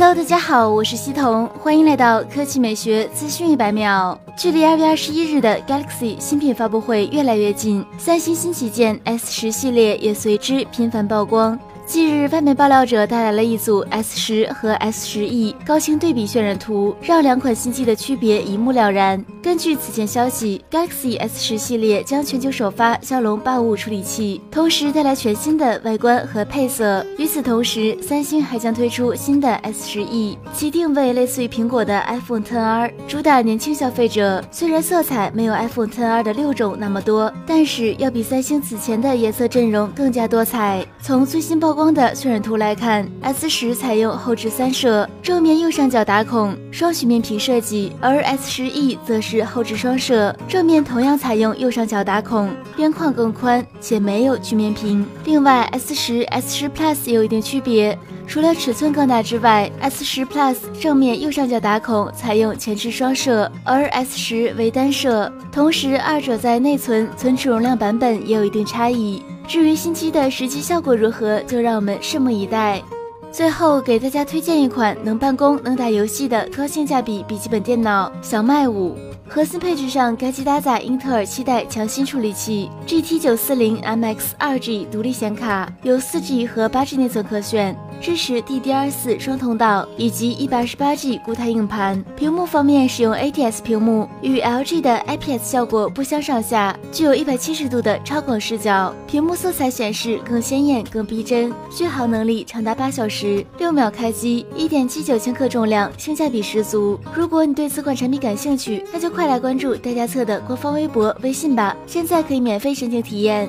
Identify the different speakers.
Speaker 1: Hello，大家好，我是西彤，欢迎来到科技美学资讯一百秒。距离二月二十一日的 Galaxy 新品发布会越来越近，三星新旗舰 S 十系列也随之频繁曝光。近日，外媒爆料者带来了一组 S 十和 S 十 E 高清对比渲染图，让两款新机的区别一目了然。根据此前消息，Galaxy S 十系列将全球首发骁龙八五五处理器，同时带来全新的外观和配色。与此同时，三星还将推出新的 S 十 E，其定位类似于苹果的 iPhone XR，主打年轻消费者。虽然色彩没有 iPhone XR 的六种那么多，但是要比三星此前的颜色阵容更加多彩。从最新曝光的渲染图来看，S 十采用后置三摄，正面右上角打孔，双曲面屏设计，而 S 十 E 则是后置双摄，正面同样采用右上角打孔，边框更宽且没有曲面屏。另外，S 十、S 十 Plus 有一定区别，除了尺寸更大之外，S 十 Plus 正面右上角打孔采用前置双摄，而 S 十为单摄，同时二者在内存、存储容量版本也有一定差异。至于新机的实际效果如何，就让我们拭目以待。最后给大家推荐一款能办公、能打游戏的高性价比笔记本电脑——小麦五。核心配置上，该机搭载英特尔七代强心处理器，GT 九四零 MX 二 G 独立显卡，有四 G 和八 G 内存可选，支持 DDR 四双通道以及一百二十八 G 固态硬盘。屏幕方面使用 ATS 屏幕，与 LG 的 IPS 效果不相上下，具有一百七十度的超广视角，屏幕色彩显示更鲜艳、更逼真，续航能力长达八小时，六秒开机，一点七九千克重量，性价比十足。如果你对此款产品感兴趣，那就。快来关注代家测的官方微博、微信吧！现在可以免费申请体验。